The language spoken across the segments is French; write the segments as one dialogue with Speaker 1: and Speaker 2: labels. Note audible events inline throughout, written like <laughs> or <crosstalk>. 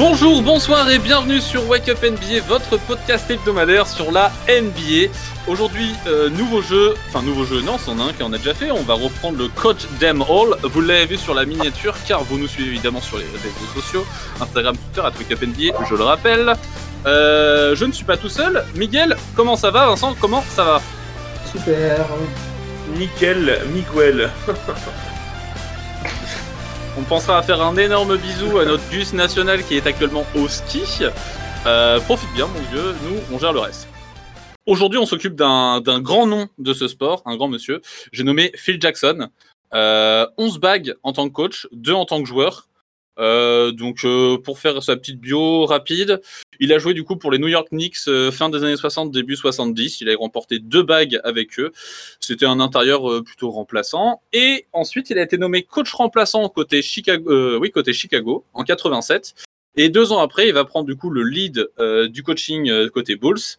Speaker 1: Bonjour, bonsoir et bienvenue sur Wake Up NBA, votre podcast hebdomadaire sur la NBA. Aujourd'hui, euh, nouveau jeu, enfin nouveau jeu, non, c'en a un qu'on a déjà fait. On va reprendre le Coach Dem Hall. Vous l'avez vu sur la miniature car vous nous suivez évidemment sur les réseaux sociaux, Instagram, Twitter, à Wake Up NBA, je le rappelle. Euh, je ne suis pas tout seul. Miguel, comment ça va Vincent, comment ça va?
Speaker 2: Super.
Speaker 3: Nickel, Miguel. <laughs>
Speaker 1: On pensera à faire un énorme bisou à notre Gus national qui est actuellement au ski. Euh, profite bien, mon vieux, nous, on gère le reste. Aujourd'hui, on s'occupe d'un grand nom de ce sport, un grand monsieur. J'ai nommé Phil Jackson. Euh, 11 bagues en tant que coach, 2 en tant que joueur. Euh, donc, euh, pour faire sa petite bio rapide, il a joué du coup pour les New York Knicks euh, fin des années 60, début 70. Il a remporté deux bagues avec eux. C'était un intérieur euh, plutôt remplaçant. Et ensuite, il a été nommé coach remplaçant côté Chicago, oui, côté Chicago en 87. Et deux ans après, il va prendre du coup le lead du coaching côté Bulls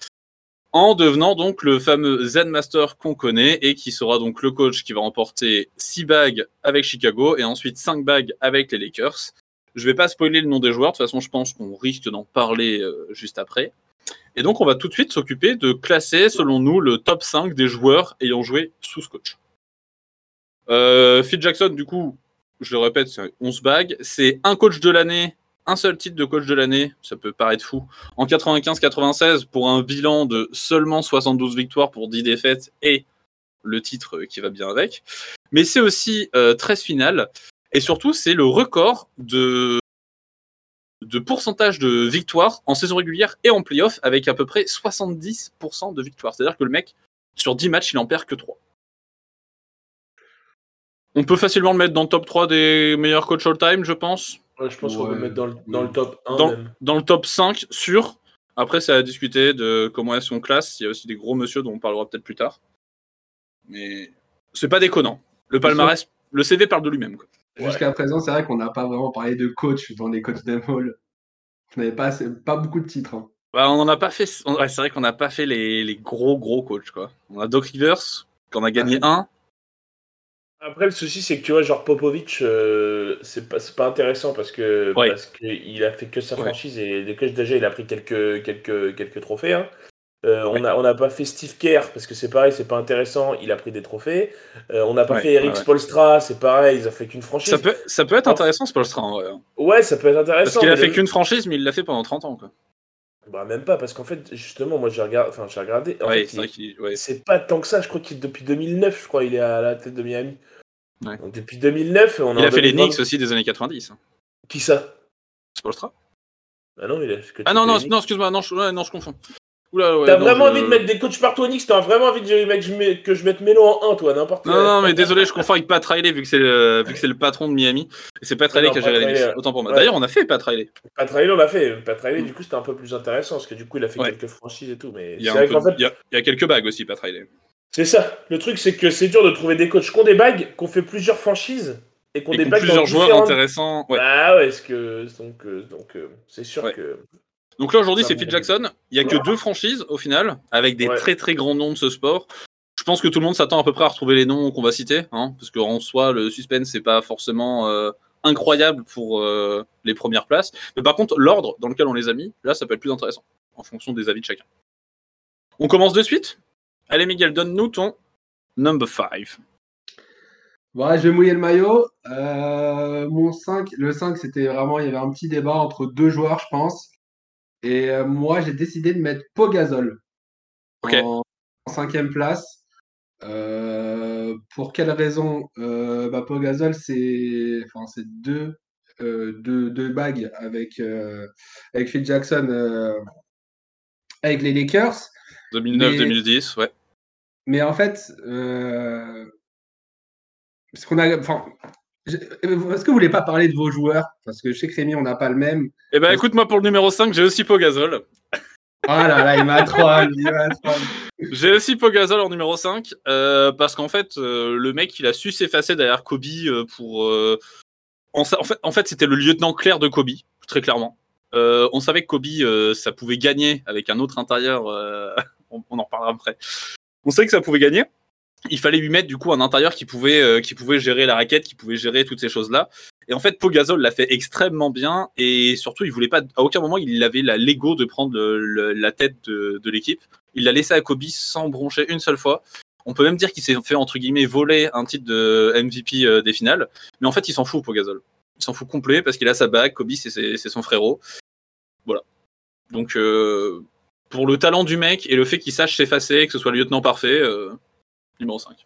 Speaker 1: en devenant donc le fameux Zen Master qu'on connaît et qui sera donc le coach qui va remporter six bagues avec Chicago et ensuite cinq bagues avec les Lakers. Je vais pas spoiler le nom des joueurs, de toute façon je pense qu'on risque d'en parler euh, juste après. Et donc on va tout de suite s'occuper de classer selon nous le top 5 des joueurs ayant joué sous ce coach. Euh, Phil Jackson du coup, je le répète, c'est 11 bagues, c'est un coach de l'année, un seul titre de coach de l'année, ça peut paraître fou. En 95-96 pour un bilan de seulement 72 victoires pour 10 défaites et le titre qui va bien avec. Mais c'est aussi euh, 13 finales et surtout, c'est le record de, de pourcentage de victoires en saison régulière et en playoff avec à peu près 70% de victoires. C'est-à-dire que le mec, sur 10 matchs, il en perd que 3. On peut facilement le mettre dans le top 3 des meilleurs coachs all-time, je pense.
Speaker 3: Ouais, je pense qu'on peut le mettre dans le, dans le top 1
Speaker 1: Dans,
Speaker 3: même.
Speaker 1: dans le top 5, sûr. Après, c'est à discuter de comment est son classe. Il y a aussi des gros monsieur dont on parlera peut-être plus tard. Mais c'est pas déconnant. Le palmarès, le CV parle de lui-même. quoi.
Speaker 2: Jusqu'à présent, c'est vrai qu'on n'a pas vraiment parlé de coach dans les coachs d'Emol. On n'avait pas, assez- pas beaucoup de titres. hein.
Speaker 1: Bah, on en a pas fait. on- ouais, c'est vrai qu'on n'a pas fait les, les gros gros coachs quoi. On a Doc Rivers, qu'on a gagné un.
Speaker 3: Après, le souci, c'est que tu vois, genre Popovic, euh, c'est pas, c'est pas intéressant parce que
Speaker 1: Ouais.
Speaker 3: parce qu'il a fait que sa
Speaker 1: Ouais.
Speaker 3: franchise et les coachs déjà, il a pris quelques, quelques, quelques trophées. hein. Euh, On n'a on n'a pas fait Steve Kerr parce que c'est pareil, c'est pas intéressant, il a pris des trophées. Euh, on n'a pas
Speaker 1: Ouais,
Speaker 3: fait Eric
Speaker 1: ouais.
Speaker 3: Spolstra, c'est pareil, ils ont fait qu'une franchise.
Speaker 1: Ça peut, ça peut être intéressant ce Polstra en vrai. hein.
Speaker 3: Ouais, ça peut être
Speaker 1: Parce
Speaker 3: intéressant.
Speaker 1: qu'il a fait
Speaker 3: le-
Speaker 1: qu'une franchise, mais il l'a fait pendant 30 ans quoi.
Speaker 3: Bah, même pas, parce qu'en fait, justement, moi j'ai regardé. Enfin, j'ai regardé. En
Speaker 1: ouais,
Speaker 3: fait,
Speaker 1: c'est
Speaker 3: il- pas tant que ça, je crois qu'il depuis 2009, je crois, il est à la tête de Miami.
Speaker 1: Ouais.
Speaker 3: Donc depuis 2009, on
Speaker 1: Il a fait les
Speaker 3: 2020.
Speaker 1: Knicks aussi des années 90. hein.
Speaker 3: Qui ça?
Speaker 1: Spolstra?
Speaker 3: Ah non, il a
Speaker 1: Ah non, non, non excuse-moi, non, je, ouais, non, je confonds. Ouais,
Speaker 3: T'as vraiment
Speaker 1: je-
Speaker 3: envie de mettre des coachs partout Knicks T'as vraiment envie de mec, je mets- que je mette Melo en 1, toi, n'importe
Speaker 1: Non, non, mais désolé, je confonds avec Pat Riley vu que c'est le, vu que c'est le patron de Miami. Et c'est Pat Riley qui a géré les
Speaker 3: ouais.
Speaker 1: Autant pour moi. D'ailleurs, on a fait Pat Riley.
Speaker 3: Pat Riley, on l'a fait. Pat Riley, du coup, c'était un peu plus intéressant parce que du coup, il a fait
Speaker 1: Ouais.
Speaker 3: quelques franchises et tout. Mais
Speaker 1: Il y, a
Speaker 3: vrai
Speaker 1: peu-
Speaker 3: fait,
Speaker 1: il y a- il y a quelques bagues aussi, Pat Riley.
Speaker 3: c'est ça. Le truc, c'est que c'est dur de trouver des coachs qui ont des bagues, qui ont fait plusieurs franchises et qui ont
Speaker 1: Et
Speaker 3: des bagues
Speaker 1: plusieurs joueurs
Speaker 3: différentes-
Speaker 1: intéressants.
Speaker 3: Bah ouais, est-ce que donc euh, donc euh, c'est sûr que
Speaker 1: Donc là aujourd'hui c'est Phil Jackson. Il y a que deux franchises au final, avec des
Speaker 3: Ouais.
Speaker 1: très très grands noms de ce sport. Je pense que tout le monde s'attend à peu près à retrouver les noms qu'on va citer, hein, parce qu'en soi le suspense c'est pas forcément euh, incroyable pour euh, les premières places. Mais par contre l'ordre dans lequel on les a mis, là ça peut être plus intéressant en fonction des avis de chacun. On commence de suite. Allez Miguel, donne-nous ton number 5.
Speaker 2: Voilà, je vais mouiller le maillot. Euh, mon 5, le 5, c'était vraiment, il y avait un petit débat entre deux joueurs, je pense. Et euh, moi, j'ai décidé de mettre Pogazol en, en cinquième place. Euh, pour quelle raison? Euh, bah, Pogazol, c'est enfin, deux, deux, deux bagues avec, avec Phil Jackson avec les Lakers.
Speaker 1: 2009-2010, ouais.
Speaker 2: Mais en fait, parce qu'on a, est-ce que vous voulez pas parler de vos joueurs? Parce que je sais que Rémi, on n'a pas le même.
Speaker 1: Eh ben écoute moi pour le numéro 5 j'ai aussi Pogazol.
Speaker 2: Ah là là, il m'a troll. <laughs>
Speaker 1: J'ai aussi Pogazol en numéro 5 euh, parce qu'en fait euh, le mec il a su s'effacer derrière Kobe euh, pour euh, en, fait en fait c'était le lieutenant clair de Kobe très clairement. Euh, on savait que Kobe euh, ça pouvait gagner avec un autre intérieur euh, <laughs> on, on en reparlera après. On savait que ça pouvait gagner il fallait lui mettre du coup un intérieur qui pouvait, euh, qui pouvait gérer la raquette, qui pouvait gérer toutes ces choses-là. Et en fait, Pogazol l'a fait extrêmement bien et surtout, il voulait pas, à aucun moment, il avait la l'ego de prendre la tête de, l'équipe. Il l'a laissé à Kobe sans broncher une seule fois. On peut même dire qu'il s'est fait entre guillemets voler un titre de MVP euh, des finales, mais en fait, il s'en fout Pogazol. Il s'en fout complet parce qu'il a sa bague. Kobe, c'est son frérot. Voilà. Donc, euh, pour le talent du mec et le fait qu'il sache s'effacer, que ce soit le lieutenant parfait, euh, numéro 5.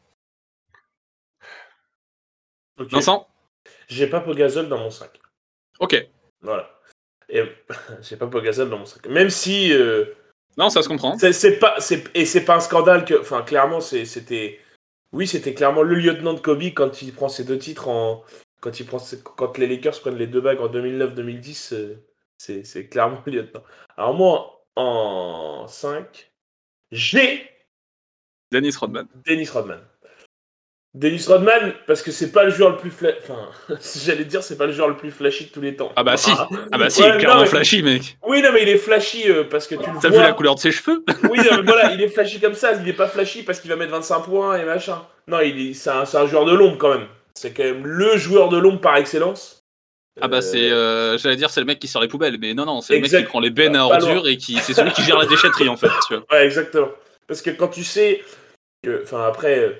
Speaker 3: Ok.
Speaker 1: Vincent?
Speaker 3: J'ai pas Pogazol dans mon 5.
Speaker 1: Ok.
Speaker 3: Voilà. Et <laughs> j'ai pas Pogazol dans mon 5. Même si. euh,
Speaker 1: Non, ça se comprend.
Speaker 3: c'est pas, et c'est pas un scandale que. Enfin, clairement, c'était. Oui, c'était clairement le lieutenant de Kobe quand il prend ses deux titres en. Quand, il prend ses- quand les Lakers prennent les deux bagues en 2009-2010, euh, c'est c'est clairement le lieutenant. Alors, moi, en 5, j'ai
Speaker 1: Dennis Rodman.
Speaker 3: Dennis Rodman. Dennis Rodman, parce que c'est pas le joueur le plus flashy. Enfin, <laughs> j'allais dire, c'est pas le joueur le plus flashy de tous les temps.
Speaker 1: Ah bah si. Ah bah si,
Speaker 3: Ouais,
Speaker 1: il est clairement
Speaker 3: non, mais-
Speaker 1: flashy, mec.
Speaker 3: Oui, non, mais il est flashy euh, parce que tu le
Speaker 1: T'as
Speaker 3: vois.
Speaker 1: vu la couleur de ses cheveux <laughs>
Speaker 3: Oui, non, mais voilà, il est flashy comme ça. Il est pas flashy parce qu'il va mettre 25 points et machin. Non, il est, c'est un, un joueur de l'ombre quand même. C'est quand même le joueur de l'ombre par excellence.
Speaker 1: Ah bah
Speaker 3: Euh,
Speaker 1: c'est, euh, j'allais dire c'est le mec qui sort les poubelles, mais non non, c'est le mec qui prend les bennes à ordures et qui, c'est celui qui gère la déchetterie en fait. Tu vois.
Speaker 3: Ouais, exactement. Parce que quand tu sais que, enfin après, euh,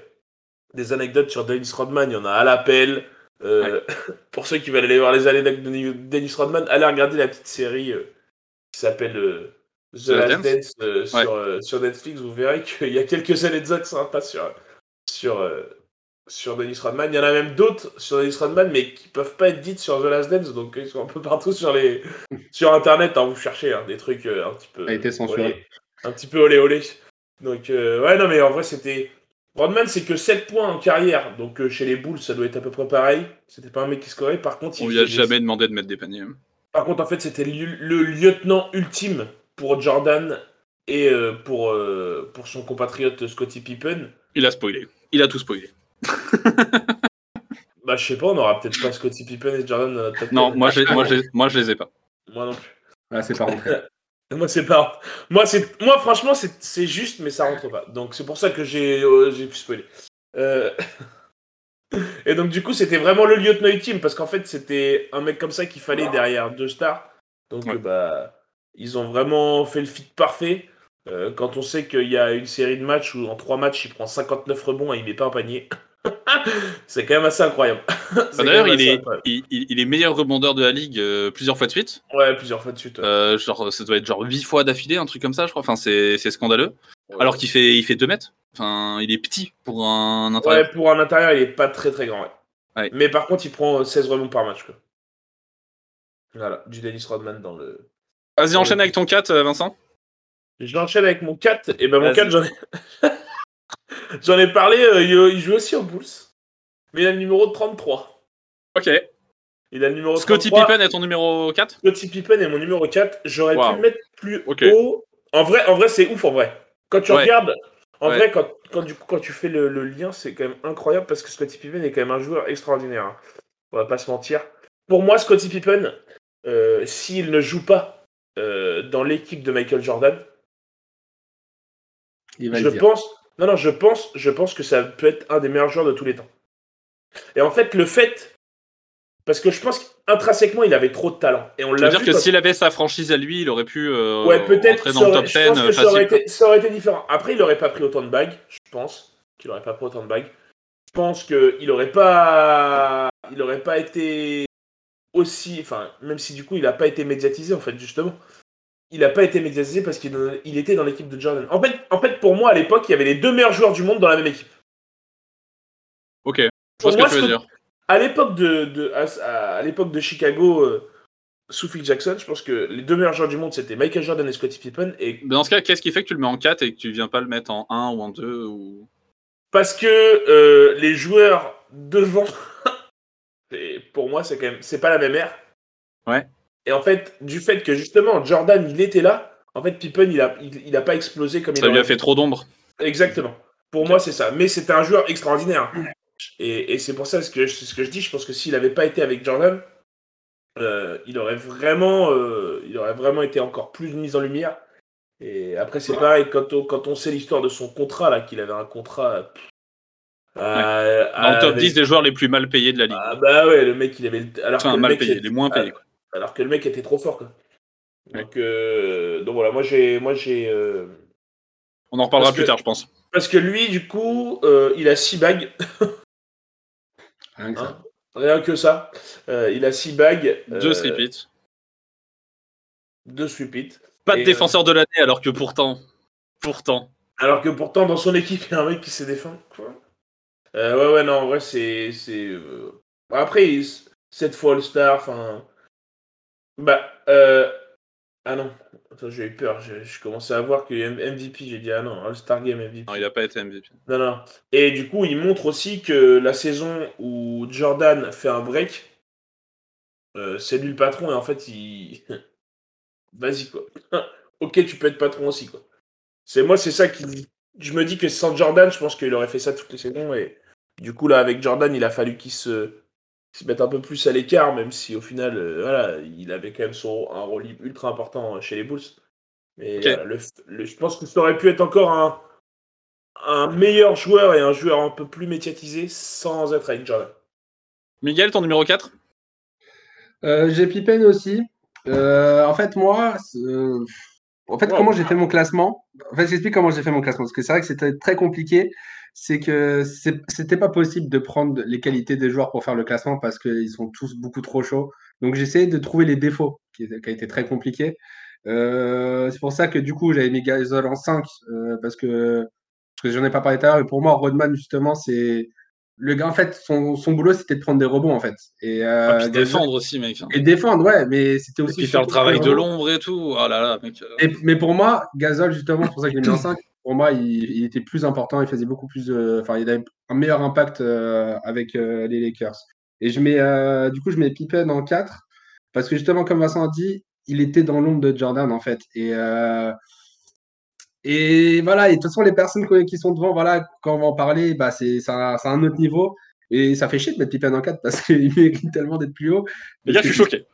Speaker 3: des anecdotes sur Dennis Rodman, il y en a à l'appel. Euh, <laughs> pour ceux qui veulent aller voir les anecdotes de Dennis Rodman, allez regarder la petite série euh, qui s'appelle euh, The,
Speaker 1: The
Speaker 3: Last
Speaker 1: Dance.
Speaker 3: Dance sur, sur Netflix. Vous verrez <laughs> qu'il y a quelques anecdotes sympas sur, sur, sur Dennis Rodman. Il y en a même d'autres sur Dennis Rodman, mais qui peuvent pas être dites sur The Last Dance, donc ils sont un peu partout sur, les, <laughs> sur Internet. Hein, vous cherchez hein, des trucs un petit peu.
Speaker 2: A été censuré.
Speaker 3: olé- un petit peu olé olé. Donc, euh, ouais, non, mais en vrai, c'était. Rodman, c'est que 7 points en carrière. Donc, euh, chez les Bulls, ça doit être à peu près pareil. C'était pas un mec qui scorait. Par contre, il
Speaker 1: On lui a jamais demandé de mettre des paniers.
Speaker 3: Par contre, en fait, c'était le, le lieutenant ultime pour Jordan et euh, pour, euh, pour son compatriote Scottie Pippen.
Speaker 1: Il a spoilé. Il a tout spoilé. <laughs>
Speaker 3: Bah, je sais pas, on aura peut-être pas Scottie Pippen et Jordan
Speaker 1: Non,
Speaker 3: 10.
Speaker 1: moi je, <laughs> moi moi je les ai pas.
Speaker 3: Moi non plus.
Speaker 2: Ah, c'est pas rentré. <laughs>
Speaker 3: Moi, c'est pas. Moi, c'est. Moi, franchement, c'est c'est juste, mais ça rentre pas. Donc, c'est pour ça que j'ai euh, j'ai pu spoiler. Euh, <laughs> Et donc, du coup, c'était vraiment le lieutenant ultime parce qu'en fait, c'était un mec comme ça qu'il fallait derrière deux stars. Donc,
Speaker 1: Ouais.
Speaker 3: bah, ils ont vraiment fait le fit parfait. Euh, quand on sait qu'il y a une série de matchs où en trois matchs, il prend 59 rebonds et il met pas un panier. <laughs> c'est quand même assez incroyable. <laughs>
Speaker 1: Bah, D'ailleurs, il est, il, est meilleur rebondeur de la ligue euh, plusieurs fois de suite.
Speaker 3: Ouais, plusieurs fois de suite. ouais.
Speaker 1: Euh, genre, ça doit être genre 8 fois d'affilée, un truc comme ça, je crois. Enfin, c'est scandaleux.
Speaker 3: Ouais.
Speaker 1: Alors qu'il fait, il fait 2 mètres. Enfin, il est petit pour un intérieur.
Speaker 3: Ouais, pour un intérieur, il est pas très très grand. ouais. Mais par contre, il prend euh, 16 rebonds par match. Quoi. Voilà, du Dennis Rodman dans le.
Speaker 1: Vas-y, enchaîne avec ton 4, euh, Vincent.
Speaker 3: J'enchaîne avec mon 4. Et ben mon
Speaker 1: Vas-y.
Speaker 3: 4, j'en ai. <laughs> j'en ai parlé, euh, il, joue aussi aux Bulls. Mais il a le numéro 33.
Speaker 1: Ok.
Speaker 3: Il a le numéro
Speaker 1: Scottie
Speaker 3: 33.
Speaker 1: Pippen est ton numéro 4
Speaker 3: Scottie Pippen est mon numéro 4. J'aurais
Speaker 1: Wow.
Speaker 3: pu le mettre plus haut. En vrai, en vrai c'est ouf en vrai. Quand tu
Speaker 1: Ouais.
Speaker 3: regardes, en
Speaker 1: Ouais.
Speaker 3: vrai, quand, quand, du coup, quand tu fais le, le lien, c'est quand même incroyable parce que Scottie Pippen est quand même un joueur extraordinaire. hein. On va pas se mentir. Pour moi, Scottie Pippen, euh, s'il ne joue pas euh, dans l'équipe de Michael Jordan,
Speaker 2: Il va
Speaker 3: je
Speaker 2: le
Speaker 3: pense, non, non, je pense, je pense que ça peut être un des meilleurs joueurs de tous les temps. Et en fait, le fait, parce que je pense qu'intrinsèquement, il avait trop de talent. Et on l'a
Speaker 1: dire
Speaker 3: vu
Speaker 1: que
Speaker 3: quand-
Speaker 1: s'il avait sa franchise à lui, il aurait pu euh,
Speaker 3: Ouais, peut-être. ça
Speaker 1: le
Speaker 3: aurait-
Speaker 1: top
Speaker 3: je
Speaker 1: 10
Speaker 3: pense que ça aurait,
Speaker 1: facile.
Speaker 3: été, ça aurait été différent. Après, il aurait pas pris autant de bagues, je pense. Qu'il aurait pas pris autant de bagues. Je pense qu'il aurait pas, il aurait pas été aussi, enfin, même si du coup, il a pas été médiatisé en fait, justement. Il a pas été médiatisé parce qu'il il était dans l'équipe de Jordan. En fait, en fait, pour moi, à l'époque, il y avait les deux meilleurs joueurs du monde dans la même équipe.
Speaker 1: Ok. Je vois ce que tu veux dire.
Speaker 3: À l'époque de, de- à, à l'époque de Chicago, euh, sous Phil Jackson, je pense que les deux meilleurs joueurs du monde, c'était Michael Jordan et Scottie Pippen. Et
Speaker 1: Dans ce cas, qu'est-ce qui fait que tu le mets en 4 et que tu viens pas le mettre en 1 ou en 2 ou...
Speaker 3: Parce que euh, les joueurs devant, <laughs> et pour moi, c'est quand même, c'est pas la même ère.
Speaker 1: Ouais.
Speaker 3: Et en fait, du fait que justement Jordan, il était là, en fait, Pippen, il a, il, il a pas explosé comme il
Speaker 1: Ça lui a fait trop d'ombre.
Speaker 3: Exactement. Pour moi, c'est ça. Mais c'était un joueur extraordinaire. Et, et c'est pour ça ce que, ce que je dis. Je pense que s'il n'avait pas été avec Jordan, euh, il aurait vraiment, euh, il aurait vraiment été encore plus mis en lumière. Et après, c'est pareil quand on, quand on sait l'histoire de son contrat là, qu'il avait un contrat Euh,
Speaker 1: Dans le top
Speaker 3: avec-
Speaker 1: 10 des joueurs les plus mal payés de la ligue.
Speaker 3: Ah bah ouais, le mec, il avait. le- Alors que
Speaker 1: enfin,
Speaker 3: le
Speaker 1: mal
Speaker 3: mec, était-
Speaker 1: les moins payés. Quoi.
Speaker 3: Alors que le mec était trop fort, quoi. Donc, euh, donc voilà, moi j'ai. Moi j'ai euh,
Speaker 1: On en reparlera
Speaker 3: Parce
Speaker 1: plus
Speaker 3: que-
Speaker 1: tard, je pense.
Speaker 3: Parce que lui, du coup, euh, il a 6 bagues. <laughs>
Speaker 2: Rien que ça.
Speaker 3: hein. Rien que ça. Il a 6 bagues.
Speaker 1: Deux
Speaker 3: euh,
Speaker 1: repeats.
Speaker 3: Deux sweep
Speaker 1: Pas de
Speaker 3: et,
Speaker 1: défenseur de l'année, alors que pourtant. Pourtant.
Speaker 3: Alors que pourtant, dans son équipe, il y a un mec qui s'est défend. Quoi Euh, ouais, ouais, non, en vrai, c'est. c'est, euh, Après, il- cette fois All-Star, enfin. Bah, euh. Ah non, attends, j'ai eu peur. Je, je commençais à voir que M- MVP, j'ai dit ah non, All-Star Game MVP.
Speaker 1: Non, il a pas été MVP.
Speaker 3: Non, non. Et du coup, il montre aussi que la saison où Jordan fait un break, euh, c'est lui le patron et en fait, il. <laughs> Vas-y, quoi. <laughs> ok, tu peux être patron aussi, quoi. C'est moi, c'est ça qui. Je me dis que sans Jordan, je pense qu'il aurait fait ça toutes les saisons et du coup, là, avec Jordan, il a fallu qu'il se, se mette un peu plus à l'écart, même si au final, euh, voilà, il avait quand même son, un rôle ultra important chez les Bulls. Mais voilà, le- le- je pense que ça aurait pu être encore un, un meilleur joueur et un joueur un peu plus médiatisé sans être avec Jordan.
Speaker 1: Miguel, ton numéro 4
Speaker 2: Euh, j'ai Pippen aussi. Euh, en fait, moi, euh, en fait,
Speaker 3: Wow.
Speaker 2: comment j'ai fait mon classement? En fait, j'explique comment j'ai fait mon classement. Parce que c'est vrai que c'était très compliqué. C'est que c'était pas possible de prendre les qualités des joueurs pour faire le classement parce qu'ils sont tous beaucoup trop chauds. Donc, essayé de trouver les défauts, qui, qui a été très compliqué. Euh, c'est pour ça que du coup, j'avais mis Gasol en 5 euh, parce que, parce que j'en ai pas parlé tout à l'heure. Et pour moi, Rodman, justement, c'est le gars, en fait, son, son boulot, c'était de prendre des rebonds, en fait. Et, euh,
Speaker 1: Ah, puis
Speaker 2: Gasol-
Speaker 1: défendre aussi, mec.
Speaker 2: et défendre, ouais, mais c'était
Speaker 1: Et
Speaker 2: aussi.
Speaker 1: puis faire le travail de l'ombre et tout. Oh là là, mec. euh,
Speaker 2: Et- mais pour moi, Gasol, justement, c'est pour ça que je l'ai mis en 5. Pour moi, il, il était plus important, il faisait beaucoup plus de. Enfin, il avait un meilleur impact euh, avec euh, les Lakers. Et je mets, euh, du coup, je mets Pippen en 4, parce que justement, comme Vincent a dit, il était dans l'ombre de Jordan, en fait. Et, euh, et voilà, et de toute façon, les personnes qui- qui sont devant, voilà, quand on va en parler, bah, c'est un, c'est un autre niveau. Et ça fait chier de mettre Pippen en 4 parce qu'il <laughs> mérite tellement d'être plus haut.
Speaker 1: Les gars, je suis choqué.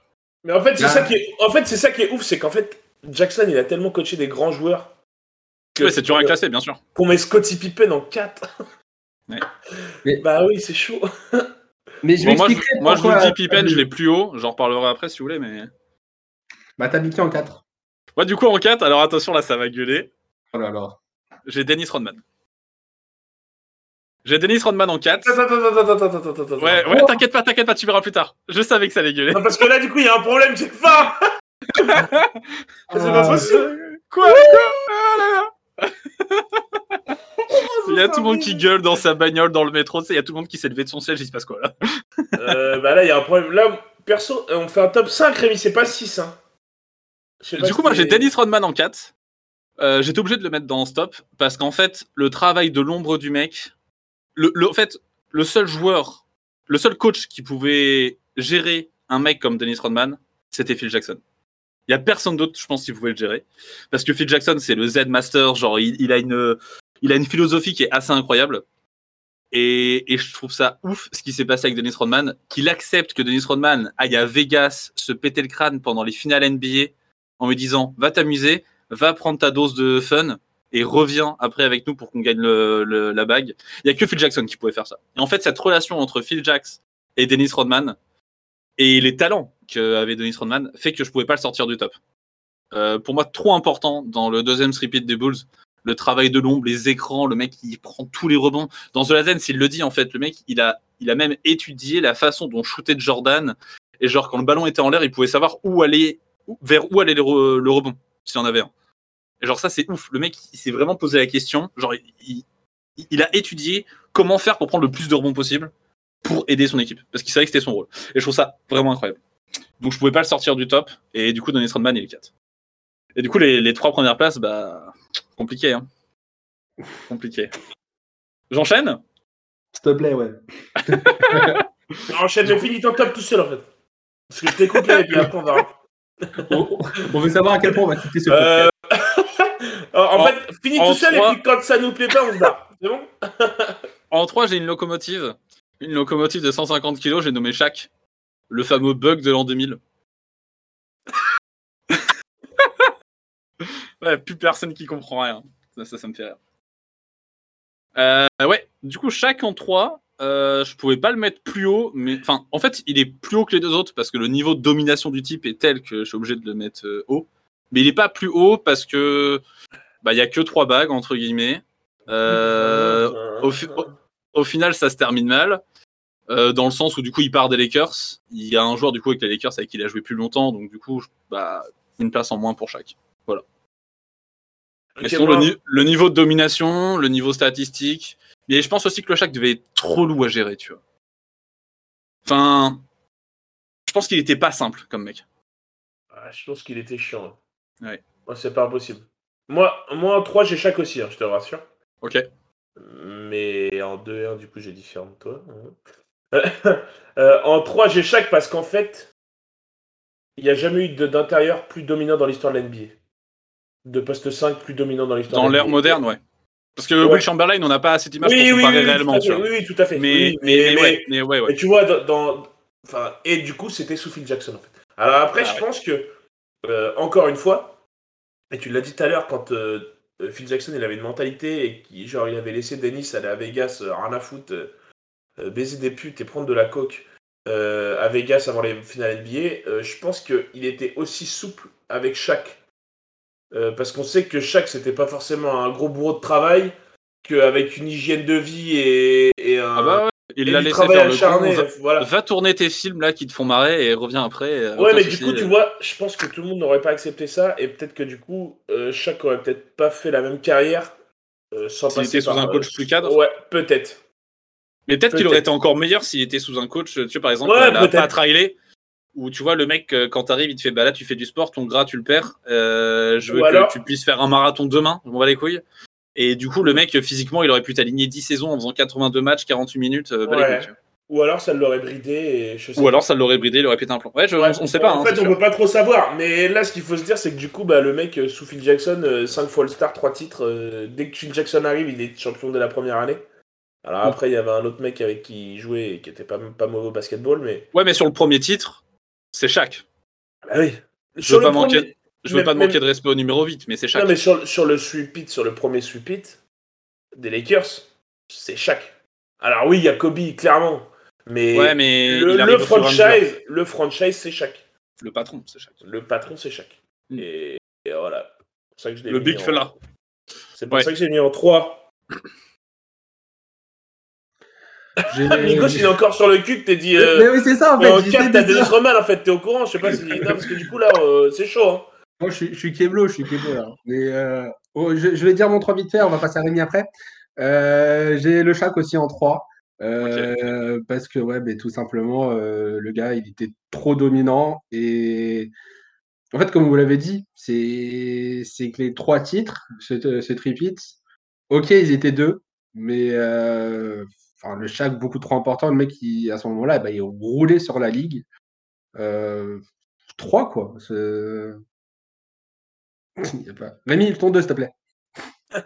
Speaker 3: Mais en fait, c'est
Speaker 2: Ah.
Speaker 3: ça qui est, en fait, c'est ça qui est ouf, c'est qu'en fait, Jackson, il a tellement coaché des grands joueurs
Speaker 1: Ouais, c'est dur à classer, bien sûr.
Speaker 3: qu'on met Scottie Pippen en 4.
Speaker 1: Ouais.
Speaker 2: Mais-
Speaker 3: Bah oui, c'est chaud. <laughs>
Speaker 2: Mais je
Speaker 1: Bon, moi, je, moi, je vous le dis, Pippen, je l'ai plus haut. J'en reparlerai après si vous voulez, mais.
Speaker 2: Bah, t'as mis qui en 4
Speaker 1: Moi, du coup, en 4, alors attention, là, ça va gueuler.
Speaker 2: Oh là là.
Speaker 1: J'ai Dennis Rodman. J'ai Dennis Rodman en 4.
Speaker 3: Attends, attends, attends, attends, attends, attends, attends.
Speaker 1: Ouais, ouais, t'inquiète pas, t'inquiète pas, tu verras plus tard. Je savais que ça allait gueuler.
Speaker 3: Non, parce que là, du coup, il y a un problème, j'ai faim. <laughs> <laughs> c'est pas possible.
Speaker 1: Quoi, quoi? Ah là là Il y a tout le monde qui gueule dans sa bagnole dans le métro, il y a tout le monde qui s'est levé de son siège, il se passe quoi là <laughs>
Speaker 3: Euh, bah là, il y a un problème. Là, perso, on fait un top 5, Rémi, c'est pas 6. Hein. Pas
Speaker 1: Du coup,
Speaker 3: si
Speaker 1: moi j'ai Dennis Rodman en 4. Euh, J'étais obligé de le mettre dans stop parce qu'en fait, le travail de l'ombre du mec, le, le- en fait, le seul joueur, le seul coach qui pouvait gérer un mec comme Dennis Rodman, c'était Phil Jackson. Il y a personne d'autre, je pense, qui pouvait le gérer parce que Phil Jackson, c'est le Z Master, genre il, a une, il a une philosophie qui est assez incroyable. Et, et je trouve ça ouf ce qui s'est passé avec Dennis Rodman, qu'il accepte que Dennis Rodman aille à Vegas se péter le crâne pendant les finales NBA en lui disant va t'amuser, va prendre ta dose de fun et reviens après avec nous pour qu'on gagne la bague. Il y a que Phil Jackson qui pouvait faire ça. Et en fait, cette relation entre Phil Jackson et Dennis Rodman et les talents qu'avait Dennis Rodman fait que je pouvais pas le sortir du top. Euh, pour moi, trop important dans le deuxième repeat des Bulls. Le travail de l'ombre, les écrans, le mec il prend tous les rebonds. Dans The Last il le dit en fait, le mec il a, il a même étudié la façon dont shootait Jordan. Et genre quand le ballon était en l'air, il pouvait savoir où aller, vers où allait le, re- le rebond, s'il y en avait un. Et genre ça c'est ouf. Le mec il s'est vraiment posé la question. Genre il a étudié comment faire pour prendre le plus de rebonds possible pour aider son équipe. Parce qu'il savait que c'était son rôle. Et je trouve ça vraiment incroyable. Donc je pouvais pas le sortir du top. Et du coup Dennis Rodman il est 4. Et du coup les, les trois premières places, bah compliqué hein. Compliqué. J'enchaîne?
Speaker 2: S'il te plaît, ouais. <laughs>
Speaker 3: Enchaîne, mais finis ton top tout seul en fait. Parce que je t'écoute là et puis après on verra.
Speaker 2: on, on veut savoir à quel point on va quitter ce
Speaker 3: Euh, <laughs> en
Speaker 1: En-
Speaker 3: fait, finis
Speaker 1: en
Speaker 3: tout seul et puis quand ça nous plaît pas, on se barre. C'est bon? <laughs>
Speaker 1: En 3, j'ai une locomotive. Une locomotive de 150 kg, j'ai nommé Shaq. Le fameux bug de l'an 2000. <laughs> ouais, plus personne qui comprend rien. Ça, ça, me fait rire. Euh, ouais, du coup, chaque en 3, euh, je pouvais pas le mettre plus haut, mais enfin, en fait, il est plus haut que les deux autres parce que le niveau de domination du type est tel que je suis obligé de le mettre euh, haut. Mais il est pas plus haut parce que bah il y a que trois bagues entre guillemets. Euh, au, au- au final, ça se termine mal. euh, dans le sens où du coup il part des Lakers. Il y a un joueur du coup avec les Lakers avec qui il a joué plus longtemps, donc du coup je- bah, une place en moins pour chaque. Sinon,
Speaker 3: moi-
Speaker 1: le, ni- le niveau de domination, le niveau statistique. Mais je pense aussi que le Shaq devait être trop lourd à gérer, tu vois. Enfin. Je pense qu'il était pas simple comme mec.
Speaker 3: Ah, je pense qu'il était chiant.
Speaker 1: Ouais.
Speaker 3: C'est pas impossible. Moi, moi en 3, j'ai chaque aussi, hein, je te rassure.
Speaker 1: Ok.
Speaker 3: Mais en 2 et 1, du coup, j'ai différent de toi. <laughs> Euh, en 3, j'ai chaque parce qu'en fait, il n'y a jamais eu d'intérieur plus dominant dans l'histoire de l'NBA. De poste 5 plus dominant dans l'histoire
Speaker 1: Dans l'ère moderne, ouais. Parce que
Speaker 3: Ouais.
Speaker 1: Will Chamberlain, on n'a pas cette image
Speaker 3: Oui,
Speaker 1: pour
Speaker 3: oui,
Speaker 1: comparer
Speaker 3: oui,
Speaker 1: réellement,
Speaker 3: tout
Speaker 1: tu vois.
Speaker 3: oui, oui, tout à fait.
Speaker 1: Mais, mais, mais, ouais, mais ouais, ouais.
Speaker 3: Et tu vois, dans, dans- Enfin, et du coup, c'était sous Phil Jackson, en fait. Alors après,
Speaker 1: Ah
Speaker 3: je pense que, euh, encore une fois, et tu l'as dit tout à l'heure, quand euh, Phil Jackson, il avait une mentalité et qui, genre, il avait laissé Dennis aller à Vegas, euh, rien à foutre, euh, euh, baiser des putes et prendre de la coke euh, à Vegas avant les finales NBA, euh, je pense qu'il était aussi souple avec Shaq. Euh, parce qu'on sait que Shaq, c'était pas forcément un gros bourreau de travail, qu'avec une hygiène de vie et, un...
Speaker 1: Ah bah. Il l'a laissé faire le
Speaker 3: acharné.
Speaker 1: Va,
Speaker 3: voilà.
Speaker 1: va tourner tes films là qui te font marrer et reviens après. euh,
Speaker 3: Ouais, mais du coup, tu vois, je pense que tout le monde n'aurait pas accepté ça, et peut-être que du coup, euh, Shaq aurait peut-être pas fait la même carrière euh, sans
Speaker 1: S'il
Speaker 3: passer
Speaker 1: était sous un coach
Speaker 3: euh,
Speaker 1: plus cadre
Speaker 3: Ouais, peut-être.
Speaker 1: Mais peut-être qu'il aurait été encore meilleur s'il était sous un coach, tu sais, par exemple,
Speaker 3: Ouais,
Speaker 1: à la
Speaker 3: peut-être.
Speaker 1: Pat Riley, où tu vois le mec, euh, quand t'arrives, il te fait bah là, tu fais du sport, ton gras, tu le perds. euh, je veux
Speaker 3: Ou
Speaker 1: que
Speaker 3: alors-
Speaker 1: tu puisses faire un marathon demain, m'en bats les couilles. Et du coup, le mec, euh, physiquement, il aurait pu t'aligner 10 saisons en faisant 82 matchs, 48 minutes. euh,
Speaker 3: Ouais. Ou alors ça l'aurait bridé, et je sais
Speaker 1: Ou alors ça l'aurait bridé, il aurait pété un plomb. Ouais, je-
Speaker 3: Ouais,
Speaker 1: on, on sait pas.
Speaker 3: En
Speaker 1: hein,
Speaker 3: fait, on
Speaker 1: sûr.
Speaker 3: peut pas trop savoir, mais là, ce qu'il faut se dire, c'est que du coup, bah, le mec, euh, sous Phil Jackson, 5 fois All-Star, 3 titres, euh, dès que Phil Jackson arrive, il est champion de la première année. Alors après, il y avait un autre mec avec qui il jouait et qui était pas, pas mauvais au basketball, mais.
Speaker 1: Ouais, mais sur le premier titre, c'est Shaq.
Speaker 3: Bah oui.
Speaker 1: Je
Speaker 3: Sur
Speaker 1: veux
Speaker 3: le
Speaker 1: pas manquer- Je veux pas
Speaker 3: même-
Speaker 1: manquer de respect au numéro 8, mais c'est Shaq.
Speaker 3: Non, mais sur, sur le sweep-it, sur le premier sweep-it des Lakers, c'est Shaq. Alors oui, il y a Kobe, clairement. Mais,
Speaker 1: ouais, mais
Speaker 3: le, franchise, le franchise, c'est Shaq.
Speaker 1: Le patron, c'est Shaq.
Speaker 3: Le patron, c'est Shaq.
Speaker 1: Mm.
Speaker 3: Et, et voilà. C'est pour ça que je l'ai
Speaker 1: Le big
Speaker 3: en-
Speaker 1: fella.
Speaker 3: C'est pour
Speaker 1: Ouais.
Speaker 3: ça que j'ai mis en 3. <coughs>
Speaker 2: J'ai- <coughs>
Speaker 3: Nikos, il est encore sur le cul que t'es dit.
Speaker 2: Mais,
Speaker 3: Euh,
Speaker 2: mais oui, c'est ça en fait.
Speaker 3: en
Speaker 2: j'essaie
Speaker 3: 4,
Speaker 2: de
Speaker 3: t'as Roman, en fait, t'es au courant. Je sais pas si. <coughs> Non, parce que du coup, là, euh, c'est chaud. Hein.
Speaker 2: Moi, je suis, je suis Keblo, je suis Keblo là. Mais euh, oh, je, je vais dire mon 3 vite fait, on va passer à Rémi après. Euh, j'ai le Shaq aussi en 3. euh, Parce que, ouais, mais tout simplement, le gars, il était trop dominant. Et en fait, comme vous l'avez dit, c'est c'est que les trois titres, ce, ce tripit, ok, ils étaient deux, mais enfin, le Shaq, beaucoup trop important. Le mec, à ce moment-là, bah, il roulait sur la ligue. Euh, 3, quoi. C'est- pas... Rémi, ton 2, s'il te plaît.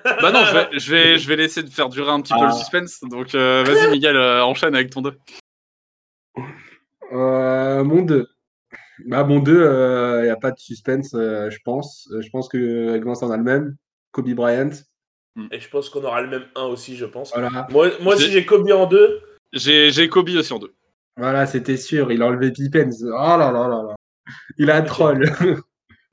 Speaker 1: Bah non, je vais, je vais, je vais laisser de faire durer un petit peu
Speaker 2: Ah.
Speaker 1: le suspense. Donc euh, vas-y, Miguel, euh, enchaîne avec ton 2.
Speaker 2: Euh, mon 2. Bah, mon 2, il n'y a pas de suspense, euh, je pense. Euh, Je pense que avec Vincent, on a le même. Kobe Bryant.
Speaker 3: Et je pense qu'on aura le même 1 aussi, je pense.
Speaker 2: Voilà,
Speaker 3: Moi, moi si j'ai Kobe en 2,
Speaker 1: J'ai j'ai Kobe aussi en 2.
Speaker 2: voilà c'était sûr. Il a enlevé Pippen. Oh là là là là. Il a un troll.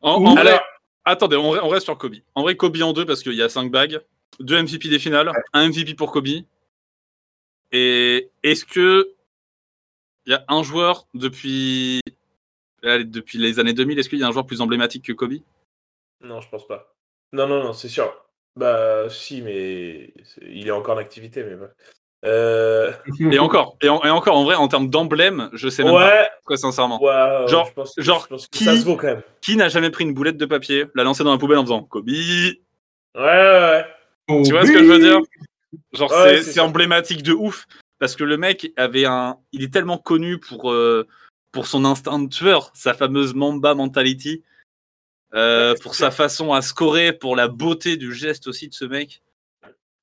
Speaker 1: En, en vrai, attendez, on, re- on reste sur Kobe. En vrai, Kobe en 2 parce qu'il y a 5 bagues, 2 MVP des finales, un MVP pour Kobe. Et est-ce que il y a un joueur depuis, depuis les années 2000, est-ce qu'il y a un joueur plus emblématique que Kobe?
Speaker 3: Non, je pense pas. Non, non, non, c'est sûr. Bah, si, mais il est encore en activité, mais bref. Euh...
Speaker 1: Et encore, et, en- et encore, en vrai, en termes d'emblème, je sais même pas. Quoi, sincèrement. Genre-
Speaker 3: je pense,
Speaker 1: genre,
Speaker 3: je pense que
Speaker 1: qui-
Speaker 3: ça se vaut quand même.
Speaker 1: Qui n'a jamais pris une boulette de papier, l'a lancée dans la poubelle en faisant Kobe Tu
Speaker 3: Ouais, ouais, ouais.
Speaker 1: vois ce que je veux dire? Genre,
Speaker 3: Ouais,
Speaker 1: c'est emblématique de ouf. Parce que le mec avait un. Il est tellement connu pour, euh, pour son instinct de tueur, sa fameuse Mamba mentality, euh, pour sa façon à scorer, pour la beauté du geste aussi de ce mec.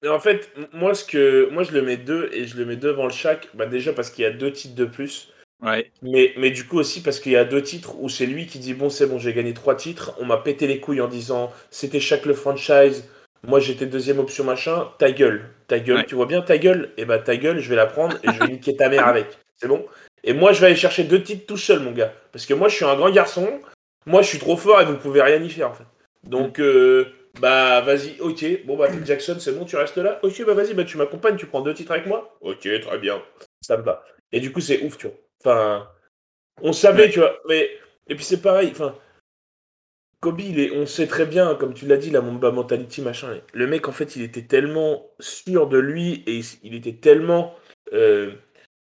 Speaker 3: Et en fait, moi, ce que, moi, je le mets 2 et je le mets devant le Shaq. Bah, déjà parce qu'il y a deux titres de plus.
Speaker 1: Ouais.
Speaker 3: Mais, mais du coup aussi parce qu'il y a deux titres où c'est lui qui dit bon c'est bon j'ai gagné trois titres, on m'a pété les couilles en disant c'était chaque le franchise, moi j'étais deuxième option machin, ta gueule. Ta gueule,
Speaker 1: Ouais.
Speaker 3: tu vois bien ta gueule? Et bah ta gueule, je vais la prendre et je vais niquer ta mère avec. C'est bon? Et moi, je vais aller chercher deux titres tout seul, mon gars. Parce que moi, je suis un grand garçon. Moi, je suis trop fort et vous pouvez rien y faire, en fait. Donc, euh, bah, vas-y, ok. Bon, bah, Phil Jackson, c'est bon, tu restes là Ok, bah, vas-y, bah, tu m'accompagnes, tu prends deux titres avec moi? Ok, très bien. Ça me va. Et du coup, c'est ouf, tu vois. Enfin, on savait, tu vois. Mais, et puis, c'est pareil. Enfin, Kobe, il est, on sait très bien, comme tu l'as dit, la Mamba Mentality, machin. Le mec, en fait, il était tellement sûr de lui et il était tellement euh,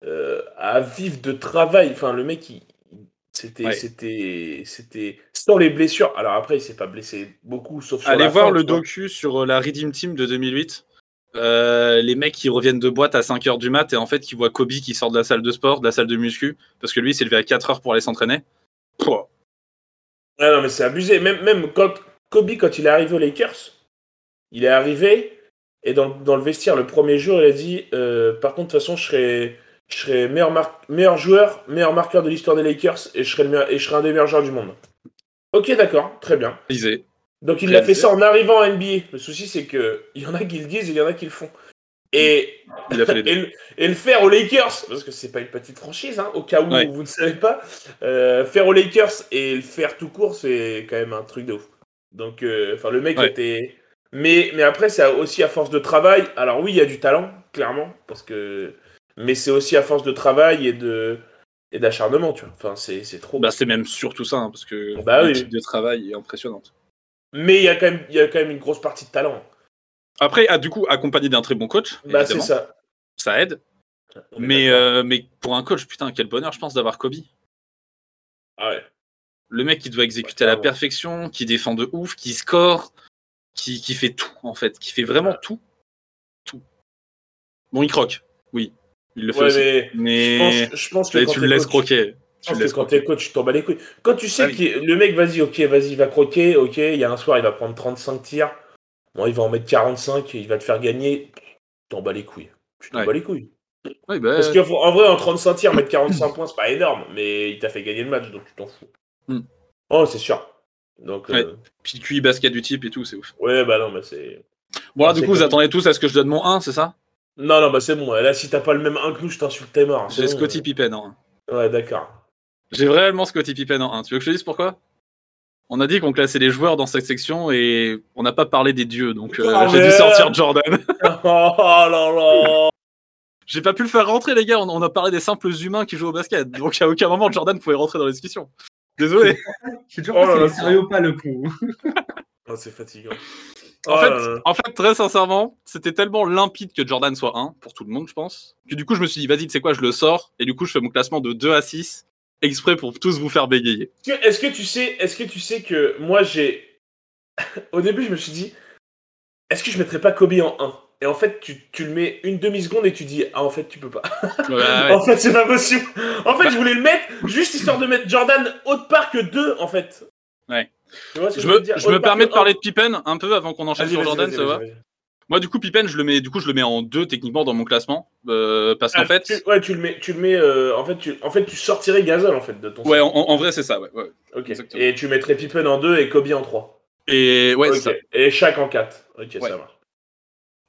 Speaker 3: euh, à vivre de travail. Enfin, le mec, il- c'était,
Speaker 1: Ouais.
Speaker 3: c'était, c'était sans les blessures. Alors après, il s'est pas blessé beaucoup, sauf sur
Speaker 1: Allez
Speaker 3: la
Speaker 1: voir
Speaker 3: fin,
Speaker 1: le docu sur euh, la Redeem Team de 2008. Euh, les mecs qui reviennent de boîte à 5h du mat et en fait qui voient Kobe qui sort de la salle de sport, de la salle de muscu, parce que lui il s'est levé à 4h pour aller s'entraîner. Pouah.
Speaker 3: Ah non, mais c'est abusé. Même, même quand Kobe, quand il est arrivé aux Lakers, il est arrivé et dans, dans le vestiaire, le premier jour, il a dit euh, Par contre, de toute façon, je serai, je serai meilleur, mar- meilleur joueur, meilleur marqueur de l'histoire des Lakers et je, serai le meilleur- et je serai un des meilleurs joueurs du monde. Ok, d'accord, très bien.
Speaker 1: Lisez.
Speaker 3: Donc il a fait ça en arrivant en NBA. Le souci, c'est que il y en a qui le disent et il y en a qui le font. Et
Speaker 1: Il a fait les deux. <laughs>
Speaker 3: et le, et le faire aux Lakers, parce que c'est pas une petite franchise, hein, au cas où
Speaker 1: Ouais.
Speaker 3: vous ne savez pas, euh, faire aux Lakers et le faire tout court, c'est quand même un truc de ouf. Donc, euh, enfin, le mec
Speaker 1: Ouais.
Speaker 3: était. Mais, mais après, c'est aussi à force de travail. Alors, oui, il y a du talent, clairement, parce que. Mais c'est aussi à force de travail et de et d'acharnement, tu vois. Enfin, c'est trop.
Speaker 1: Bah, c'est même surtout ça, hein, parce que
Speaker 3: Bah oui.
Speaker 1: de travail est impressionnante.
Speaker 3: Mais il y, a quand même- il y a quand même une grosse partie de talent.
Speaker 1: Après, ah, du coup, accompagné d'un très bon coach,
Speaker 3: Bah, c'est ça.
Speaker 1: ça aide. Mais, euh, mais pour un coach, putain, quel bonheur, je pense, d'avoir Kobe.
Speaker 3: Ah ouais.
Speaker 1: Le mec qui doit exécuter à la perfection, qui défend de ouf, qui score, qui, qui fait tout, en fait, qui fait vraiment
Speaker 3: Ouais.
Speaker 1: tout. Tout. Bon, il croque, oui. Il le fait
Speaker 3: Ouais,
Speaker 1: aussi.
Speaker 3: mais
Speaker 1: Mais,
Speaker 3: je pense, je pense que
Speaker 1: tu le laisses
Speaker 3: coach-
Speaker 1: croquer. Laisses
Speaker 3: que quand t'es coach, tu t'en bats les couilles. Quand tu sais
Speaker 1: Ah oui.
Speaker 3: que le mec, vas-y, ok, vas-y, il va croquer, ok, il y a un soir, il va prendre 35 tirs, bon, il va en mettre 45, et il va te faire gagner, tu t'en bats les couilles. Tu t'en
Speaker 1: Ouais.
Speaker 3: bats les couilles.
Speaker 1: Oui, bah,
Speaker 3: Parce qu'en vrai, en 35 tirs, mettre 45 points, c'est pas énorme, mais il t'a fait gagner le match, donc tu t'en fous.
Speaker 1: Hmm.
Speaker 3: Oh, c'est sûr. Donc,
Speaker 1: Ouais.
Speaker 3: euh,
Speaker 1: puis le QI basket du type et tout, c'est ouf.
Speaker 3: ouais, bah non, bah c'est.
Speaker 1: Bon, là,
Speaker 3: Ah,
Speaker 1: du coup, vous attendez tous à ce que je donne mon 1, c'est ça?
Speaker 3: Non, non, bah c'est bon. Là, si t'as pas le même 1 que nous, je t'insulte, t'es mort. C'est
Speaker 1: J'ai
Speaker 3: bon.
Speaker 1: Scotty Pippen en 1.
Speaker 3: Ouais, d'accord.
Speaker 1: J'ai réellement Scotty Pippen en 1. Tu veux que je te dise pourquoi? On a dit qu'on classait les joueurs dans cette section et on n'a pas parlé des dieux, donc euh,
Speaker 3: Oh,
Speaker 1: j'ai dû sortir Jordan. <laughs> <laughs>
Speaker 3: oh là là
Speaker 1: j'ai pas pu le faire rentrer, les gars. On, on a parlé des simples humains qui jouent au basket, donc à aucun moment Jordan pouvait rentrer dans la discussion. Désolé.
Speaker 2: Je sais toujours
Speaker 3: Oh
Speaker 2: sérieux ou pas le coup.
Speaker 3: Oh, c'est fatigant.
Speaker 1: En,
Speaker 3: Oh
Speaker 1: fait, en fait, très sincèrement, c'était tellement limpide que Jordan soit 1 pour tout le monde, je pense, que du coup, je me suis dit, vas-y, tu sais quoi, je le sors, et du coup, je fais mon classement de 2 à 6, exprès pour tous vous faire bégayer.
Speaker 3: Est-ce que, tu sais, est-ce que tu sais que moi j'ai, <laughs> au début je me suis dit, est-ce que je mettrais pas Kobe en 1 Et en fait tu, tu le mets une demi seconde et tu dis ah en fait tu peux pas. <laughs>
Speaker 1: Ouais, ouais.
Speaker 3: En fait c'est pas possible. En fait je voulais le mettre juste histoire de mettre Jordan autre part que 2 en fait.
Speaker 1: Ouais.
Speaker 3: Tu vois ce que
Speaker 1: Je me,
Speaker 3: dire?
Speaker 1: je me permets de parler de Pippen un peu avant qu'on enchaîne sur Jordan, ça va? Moi, du coup, Pippen, je le mets, du coup, je le mets en 2 techniquement dans mon classement, euh, parce qu'en
Speaker 3: Ah,
Speaker 1: fait,
Speaker 3: tu, ouais tu le mets, tu le mets, euh, en fait tu, en fait tu sortirais Gasol en fait de ton.
Speaker 1: ouais, en, en vrai, c'est ça, ouais, ouais.
Speaker 3: Ok.
Speaker 1: exactement.
Speaker 3: Et tu mettrais Pippen en 2 et Kobe en 3.
Speaker 1: Et ouais,
Speaker 3: ok.
Speaker 1: c'est ça.
Speaker 3: Et chaque en 4. Ok
Speaker 1: Ouais.
Speaker 3: ça marche.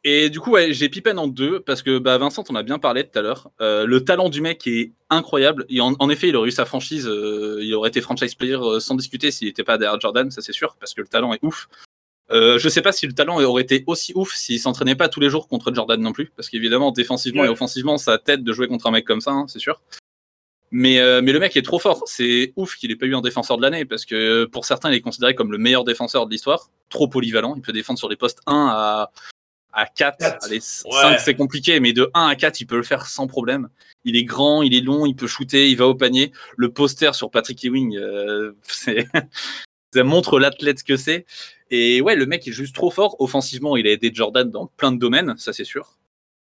Speaker 1: Et du coup, ouais, j'ai Pippen en deux parce que bah, Vincent, on a bien parlé tout à l'heure. Euh, le talent du mec est incroyable. Et en, en effet, il aurait eu sa franchise, euh, il aurait été franchise player euh, sans discuter s'il n'était pas derrière Jordan, ça c'est sûr, parce que le talent est ouf. Euh, je sais pas si le talent aurait été aussi ouf s'il s'entraînait pas tous les jours contre Jordan non plus, parce qu'évidemment, défensivement
Speaker 3: Ouais.
Speaker 1: et offensivement, ça t'aide de jouer contre un mec comme ça, hein, c'est sûr. Mais, euh, mais le mec est trop fort. C'est ouf qu'il ait pas eu un défenseur de l'année, parce que pour certains, il est considéré comme le meilleur défenseur de l'histoire. Trop polyvalent. Il peut défendre sur les postes 1 à, à 4.
Speaker 3: Quatre.
Speaker 1: Allez,
Speaker 3: Ouais.
Speaker 1: 5, c'est compliqué, mais de 1 à 4, il peut le faire sans problème. Il est grand, il est long, il peut shooter, il va au panier. Le poster sur Patrick Ewing, euh, <laughs> c'est. Ça montre l'athlète que c'est. Et ouais, le mec est juste trop fort. Offensivement, il a aidé Jordan dans plein de domaines, ça c'est sûr.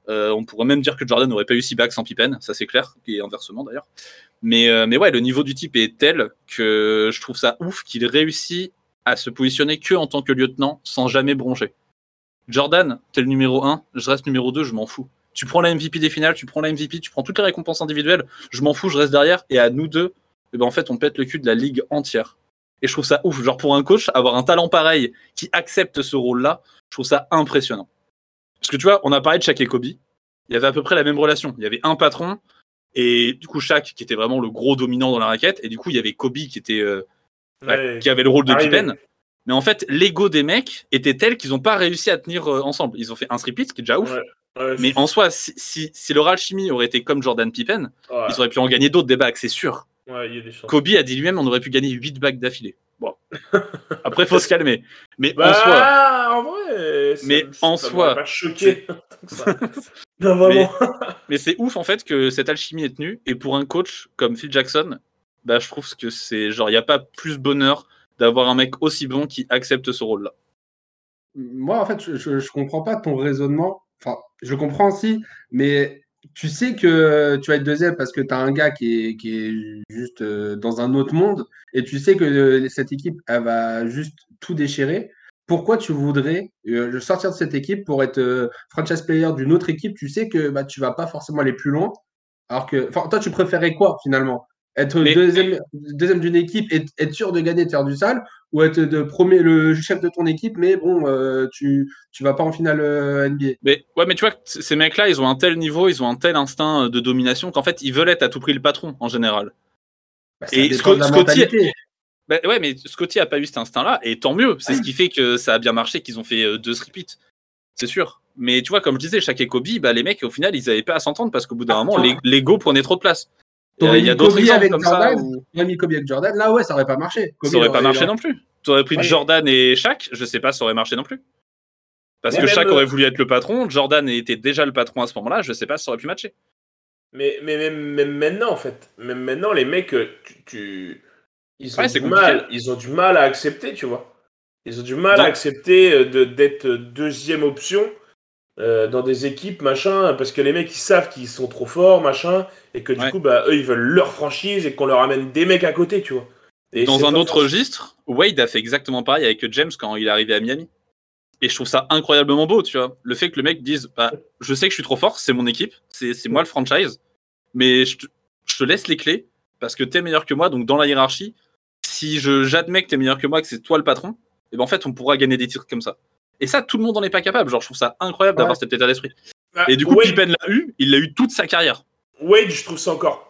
Speaker 1: Euh, on pourrait même dire que Jordan n'aurait pas eu 6 bacs sans Pippen, ça c'est clair, et inversement d'ailleurs. Mais, euh, mais ouais, le niveau du type est tel que je trouve ça ouf qu'il réussit à se positionner que en tant que lieutenant sans jamais broncher. Jordan, t'es le numéro 1, je reste numéro 2, je m'en fous. Tu prends la MVP des finales, tu prends la MVP, tu prends toutes les récompenses individuelles, je m'en fous, je reste derrière, et à nous deux, eh ben en fait, on pète le cul de la ligue entière. Et je trouve ça ouf. Genre, pour un coach, avoir un talent pareil qui accepte ce rôle-là, je trouve ça impressionnant. Parce que tu vois, on a parlé de Shaq et Kobe. Il y avait à peu près la même relation. Il y avait un patron et du coup Shaq qui était vraiment le gros dominant dans la raquette et du coup il y avait Kobe qui était euh, bah,
Speaker 3: Ouais.
Speaker 1: qui avait le rôle de. Pippen. Mais en fait, l'ego des mecs était tel qu'ils n'ont pas réussi à tenir euh, ensemble. Ils ont fait un repeat, ce qui est déjà ouf.
Speaker 3: Ouais. Ouais,
Speaker 1: Mais en soi, si, si, si leur alchimie aurait été comme Jordan Pippen,
Speaker 3: ouais.
Speaker 1: ils auraient pu en gagner d'autres bagues, c'est sûr.
Speaker 3: Ouais, il y a des chances.
Speaker 1: Kobe a dit lui-même on aurait pu gagner 8 bagues d'affilée. Bon. <laughs> Après, faut se calmer. Mais
Speaker 3: Bah,
Speaker 1: en soi,
Speaker 3: en vrai,
Speaker 1: Mais en soi,
Speaker 3: pas choqué. <laughs> <laughs> non, vraiment.
Speaker 1: mais c'est ouf en fait que cette alchimie est tenue. Et pour un coach comme Phil Jackson, bah, je trouve que c'est genre, il n'y a pas plus bonheur d'avoir un mec aussi bon qui accepte ce rôle-là.
Speaker 2: Moi, en fait, je, je comprends pas ton raisonnement. Enfin, je comprends aussi, mais tu sais que tu vas être deuxième parce que tu as un gars qui est, qui est juste euh, dans un autre monde et tu sais que euh, cette équipe, elle va juste tout déchirer. Pourquoi tu voudrais euh, sortir de cette équipe pour être franchise player d'une autre équipe? Tu sais que bah, tu vas pas forcément aller plus loin. Alors que, enfin, toi, tu préférais quoi finalement? Être
Speaker 1: Mais-
Speaker 2: deuxième, deuxième d'une équipe et être sûr de gagner, de faire du sale, ou être de premier, le chef de ton équipe, mais bon, euh, tu tu vas pas en finale euh, NBA.
Speaker 1: Mais ouais, mais tu vois, ces mecs-là, ils ont un tel niveau, ils ont un tel instinct euh, de domination qu'en fait, ils veulent être à tout prix le patron en général.
Speaker 2: Bah, ça
Speaker 1: Et Scott- Scotty-. Bah, ouais, mais Scotty a pas eu cet instinct-là, et tant mieux. C'est ce qui fait que ça a bien marché, qu'ils ont fait deux repeats. C'est sûr. Mais tu vois, comme je disais, Shaq et Kobe, bah, les mecs, au final, ils avaient pas à s'entendre parce qu'au bout d'un moment, l'e- l'ego prenait trop de place. Euh, Il y a d'autres exemples
Speaker 2: avec
Speaker 1: comme ça
Speaker 2: Jordan,
Speaker 1: où
Speaker 2: On a mis Kobe avec Jordan, là ouais, ça aurait pas marché. Kobe,
Speaker 1: ça aurait pas marché non plus. T'aurais pris
Speaker 2: Ouais.
Speaker 1: Jordan et Shaq, je sais pas, ça aurait marché non plus. Parce que Shaq
Speaker 3: euh,
Speaker 1: aurait voulu être le patron, Jordan était déjà le patron à ce moment-là, je sais pas si ça aurait pu matcher.
Speaker 3: Mais, mais même, même maintenant, en fait, même maintenant, les mecs, euh, tu, tu- ils, ont
Speaker 1: Ouais,
Speaker 3: du mal, ils ont du mal à accepter, tu vois. Ils ont du mal
Speaker 1: Non.
Speaker 3: à accepter euh, de- d'être deuxième option euh, dans des équipes, machin, parce que les mecs, ils savent qu'ils sont trop forts, machin, et que du
Speaker 1: Ouais.
Speaker 3: coup, bah, eux, ils veulent leur franchise et qu'on leur amène des mecs à côté, tu vois. Et
Speaker 1: Dans un autre registre, Wade a fait exactement pareil avec James quand il est arrivé à Miami. Et je trouve ça incroyablement beau, tu vois. Le fait que le mec dise bah, Je sais que je suis trop fort, c'est mon équipe, c'est moi le franchise, mais je te, je te laisse les clés parce que t'es meilleur que moi, donc dans la hiérarchie, si j'admets que t'es meilleur que moi, que c'est toi le patron, et ben en fait, on pourra gagner des titres comme ça. Et ça, tout le monde n'en est pas capable. Genre, je trouve ça incroyable d'avoir cet état d'esprit.
Speaker 3: Ah,
Speaker 1: Et du coup,
Speaker 3: Wade,
Speaker 1: Pippen l'a eu, il l'a eu toute sa carrière.
Speaker 3: Wade, je trouve ça encore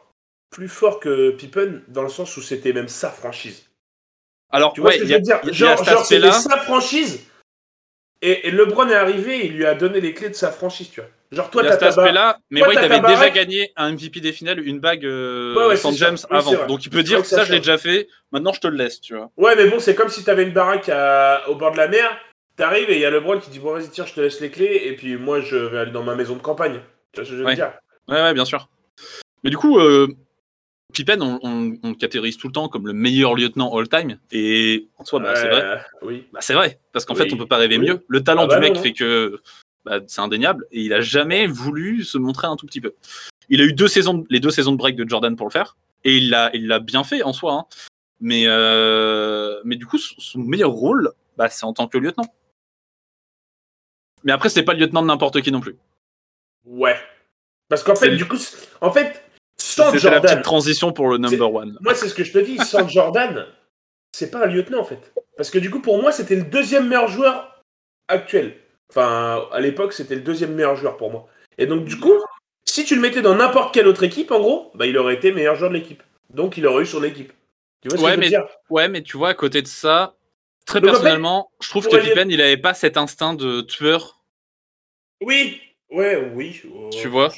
Speaker 3: plus fort que Pippen, dans le sens où c'était même sa franchise.
Speaker 1: Alors,
Speaker 3: Tu vois
Speaker 1: ouais,
Speaker 3: ce que je veux dire
Speaker 1: y a
Speaker 3: Genre, c'était sa franchise. Et, et LeBron est arrivé, il lui a donné les clés de sa franchise, tu vois. Genre, toi, t'as
Speaker 1: cet aspect-là, mais Wade avait déjà gagné un MVP des finales, une bague euh,
Speaker 3: Ouais, ouais,
Speaker 1: sans. James
Speaker 3: Oui,
Speaker 1: avant. Donc il peut dire
Speaker 3: que ça
Speaker 1: ça, je l'ai déjà fait, maintenant je te le laisse, tu vois.
Speaker 3: Ouais, mais bon, c'est comme si t'avais une baraque à- au bord de la mer. T'arrives et il y a LeBron qui dit Bon, vas-y, tiens, je te laisse les clés. Et puis moi, je vais aller dans ma maison de campagne. Tu vois ce que je veux
Speaker 1: Ouais.
Speaker 3: dire?
Speaker 1: Ouais, ouais, bien sûr. Mais du coup, euh, Pippen, on, on- on le catégorise tout le temps comme le meilleur lieutenant all-time. Et en soi, bah, c'est vrai.
Speaker 3: Euh, Oui.
Speaker 1: Bah, c'est vrai, parce qu'en
Speaker 3: Oui.
Speaker 1: fait, on peut pas rêver
Speaker 3: Oui.
Speaker 1: mieux. Le talent
Speaker 3: Ah bah
Speaker 1: du mec
Speaker 3: non, non.
Speaker 1: fait que bah, c'est indéniable, et il a jamais voulu se montrer un tout petit peu. Il a eu deux saisons, de- les deux saisons de break de Jordan pour le faire, et il l'a, il bien fait en soi. hein. Mais, euh, mais du coup, son son meilleur rôle, bah, c'est en tant que lieutenant. Mais après, c'est pas le lieutenant de n'importe qui non plus.
Speaker 3: Ouais. Parce qu'en fait, du coup, en fait, sans
Speaker 1: C'était la
Speaker 3: Jordan,
Speaker 1: petite transition pour le number one.
Speaker 3: moi, c'est ce que je te dis, sans <laughs> Jordan, c'est pas un lieutenant, en fait. Parce que du coup, pour moi, c'était le deuxième meilleur joueur actuel. Enfin, à l'époque, c'était le deuxième meilleur joueur pour moi. Et donc, du coup, si tu le mettais dans n'importe quelle autre équipe, en gros, bah, il aurait été meilleur joueur de l'équipe. Donc, il aurait eu son équipe. Tu vois ce
Speaker 1: Ouais,
Speaker 3: que je veux
Speaker 1: mais-
Speaker 3: dire?
Speaker 1: Ouais, mais tu vois, à côté de ça, très
Speaker 3: Donc, en fait,
Speaker 1: personnellement, je trouve que Pippen, il avait pas cet instinct de tueur.
Speaker 3: Oui, ouais, oui. euh,
Speaker 1: Tu vois